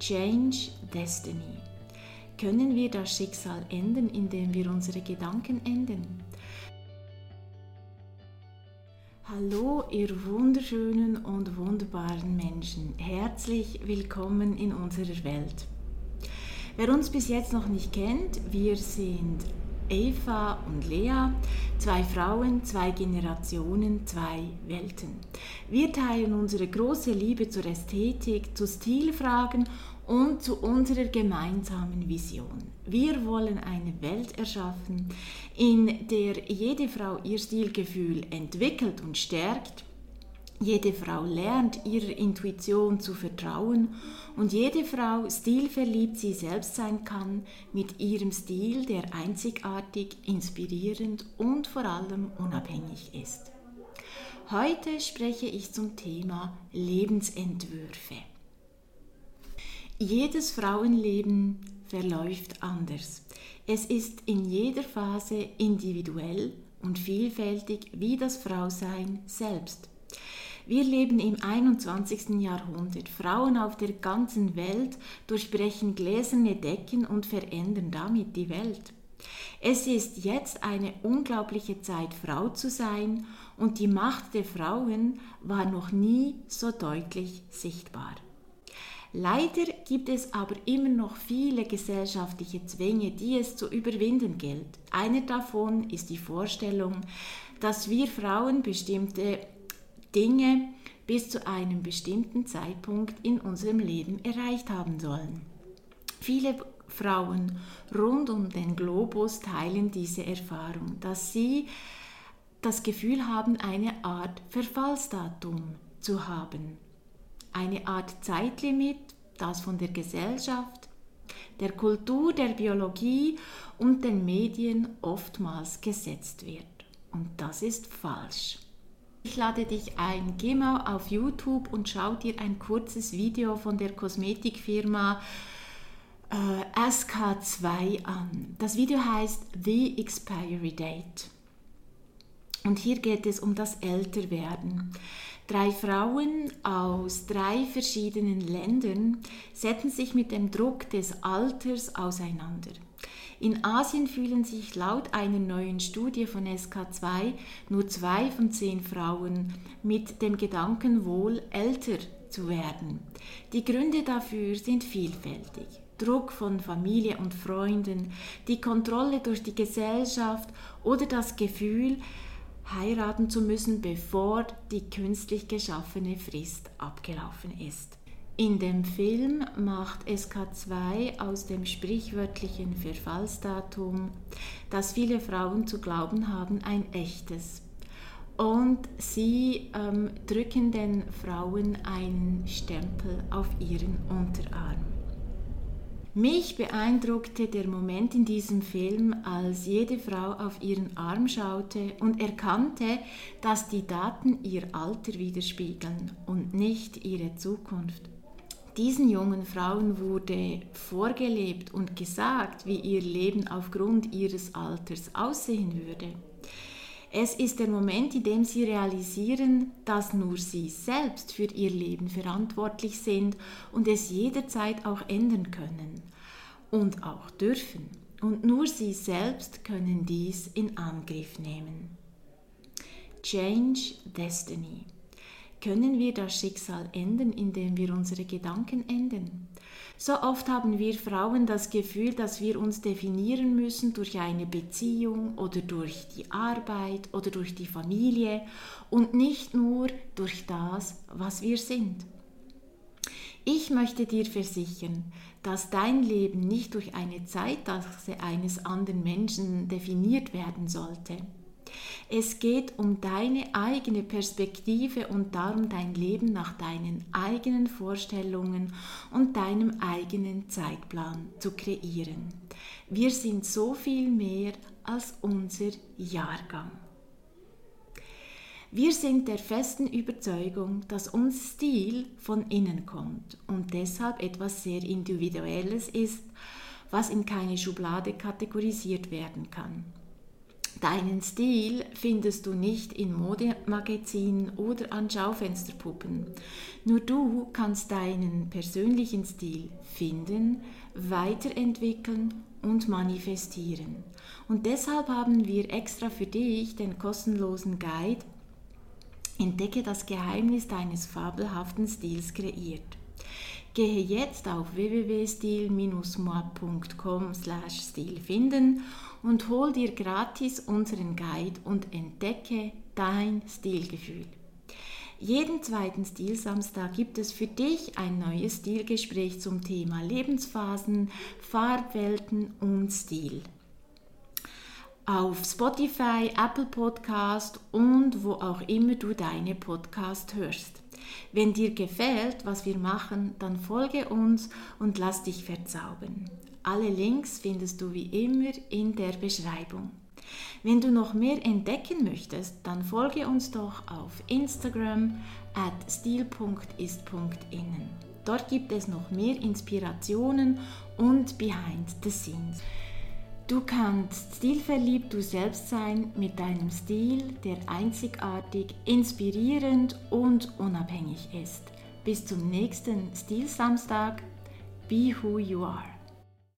Change Destiny. Können wir das Schicksal ändern, indem wir unsere Gedanken ändern? Hallo, ihr wunderschönen und wunderbaren Menschen. Herzlich willkommen in unserer Welt. Wer uns bis jetzt noch nicht kennt, wir sind Eva und Lea, zwei Frauen, zwei Generationen, zwei Welten. Wir teilen unsere große Liebe zur Ästhetik, zu Stilfragen und zu unserer gemeinsamen Vision. Wir wollen eine Welt erschaffen, in der jede Frau ihr Stilgefühl entwickelt und stärkt jede Frau lernt ihrer Intuition zu vertrauen und jede Frau stilverliebt sie selbst sein kann mit ihrem Stil, der einzigartig, inspirierend und vor allem unabhängig ist. Heute spreche ich zum Thema Lebensentwürfe. Jedes Frauenleben verläuft anders. Es ist in jeder Phase individuell und vielfältig wie das Frausein selbst. Wir leben im 21. Jahrhundert. Frauen auf der ganzen Welt durchbrechen gläserne Decken und verändern damit die Welt. Es ist jetzt eine unglaubliche Zeit, Frau zu sein, und die Macht der Frauen war noch nie so deutlich sichtbar. Leider gibt es aber immer noch viele gesellschaftliche Zwänge, die es zu überwinden gilt. Einer davon ist die Vorstellung, dass wir Frauen bestimmte Dinge bis zu einem bestimmten Zeitpunkt in unserem Leben erreicht haben sollen. Viele Frauen rund um den Globus teilen diese Erfahrung, dass sie das Gefühl haben, eine Art Verfallsdatum zu haben. Eine Art Zeitlimit, das von der Gesellschaft, der Kultur, der Biologie und den Medien oftmals gesetzt wird. Und das ist falsch. Ich lade dich ein, geh mal auf YouTube und schau dir ein kurzes Video von der Kosmetikfirma äh, SK2 an. Das Video heißt The Expiry Date. Und hier geht es um das Älterwerden. Drei Frauen aus drei verschiedenen Ländern setzen sich mit dem Druck des Alters auseinander. In Asien fühlen sich laut einer neuen Studie von SK2 nur zwei von zehn Frauen mit dem Gedanken wohl älter zu werden. Die Gründe dafür sind vielfältig. Druck von Familie und Freunden, die Kontrolle durch die Gesellschaft oder das Gefühl, heiraten zu müssen, bevor die künstlich geschaffene Frist abgelaufen ist. In dem Film macht SK2 aus dem sprichwörtlichen Verfallsdatum, das viele Frauen zu glauben haben, ein echtes. Und sie ähm, drücken den Frauen einen Stempel auf ihren Unterarm. Mich beeindruckte der Moment in diesem Film, als jede Frau auf ihren Arm schaute und erkannte, dass die Daten ihr Alter widerspiegeln und nicht ihre Zukunft. Diesen jungen Frauen wurde vorgelebt und gesagt, wie ihr Leben aufgrund ihres Alters aussehen würde. Es ist der Moment, in dem sie realisieren, dass nur sie selbst für ihr Leben verantwortlich sind und es jederzeit auch ändern können und auch dürfen. Und nur sie selbst können dies in Angriff nehmen. Change Destiny können wir das Schicksal ändern, indem wir unsere Gedanken ändern. So oft haben wir Frauen das Gefühl, dass wir uns definieren müssen durch eine Beziehung oder durch die Arbeit oder durch die Familie und nicht nur durch das, was wir sind. Ich möchte dir versichern, dass dein Leben nicht durch eine Zeitachse eines anderen Menschen definiert werden sollte. Es geht um deine eigene Perspektive und darum dein Leben nach deinen eigenen Vorstellungen und deinem eigenen Zeitplan zu kreieren. Wir sind so viel mehr als unser Jahrgang. Wir sind der festen Überzeugung, dass uns Stil von innen kommt und deshalb etwas sehr Individuelles ist, was in keine Schublade kategorisiert werden kann. Deinen Stil findest du nicht in Modemagazinen oder an Schaufensterpuppen. Nur du kannst deinen persönlichen Stil finden, weiterentwickeln und manifestieren. Und deshalb haben wir extra für dich den kostenlosen Guide Entdecke das Geheimnis deines fabelhaften Stils kreiert. Gehe jetzt auf www.stil-moi.com stil finden und hol dir gratis unseren Guide und entdecke dein Stilgefühl. Jeden zweiten Stilsamstag gibt es für dich ein neues Stilgespräch zum Thema Lebensphasen, Farbwelten und Stil. Auf Spotify, Apple Podcast und wo auch immer du deine Podcast hörst. Wenn dir gefällt, was wir machen, dann folge uns und lass dich verzaubern. Alle Links findest du wie immer in der Beschreibung. Wenn du noch mehr entdecken möchtest, dann folge uns doch auf Instagram at stil.ist.innen. Dort gibt es noch mehr Inspirationen und Behind the Scenes. Du kannst stilverliebt du selbst sein mit deinem Stil, der einzigartig, inspirierend und unabhängig ist. Bis zum nächsten Stilsamstag. Be who you are.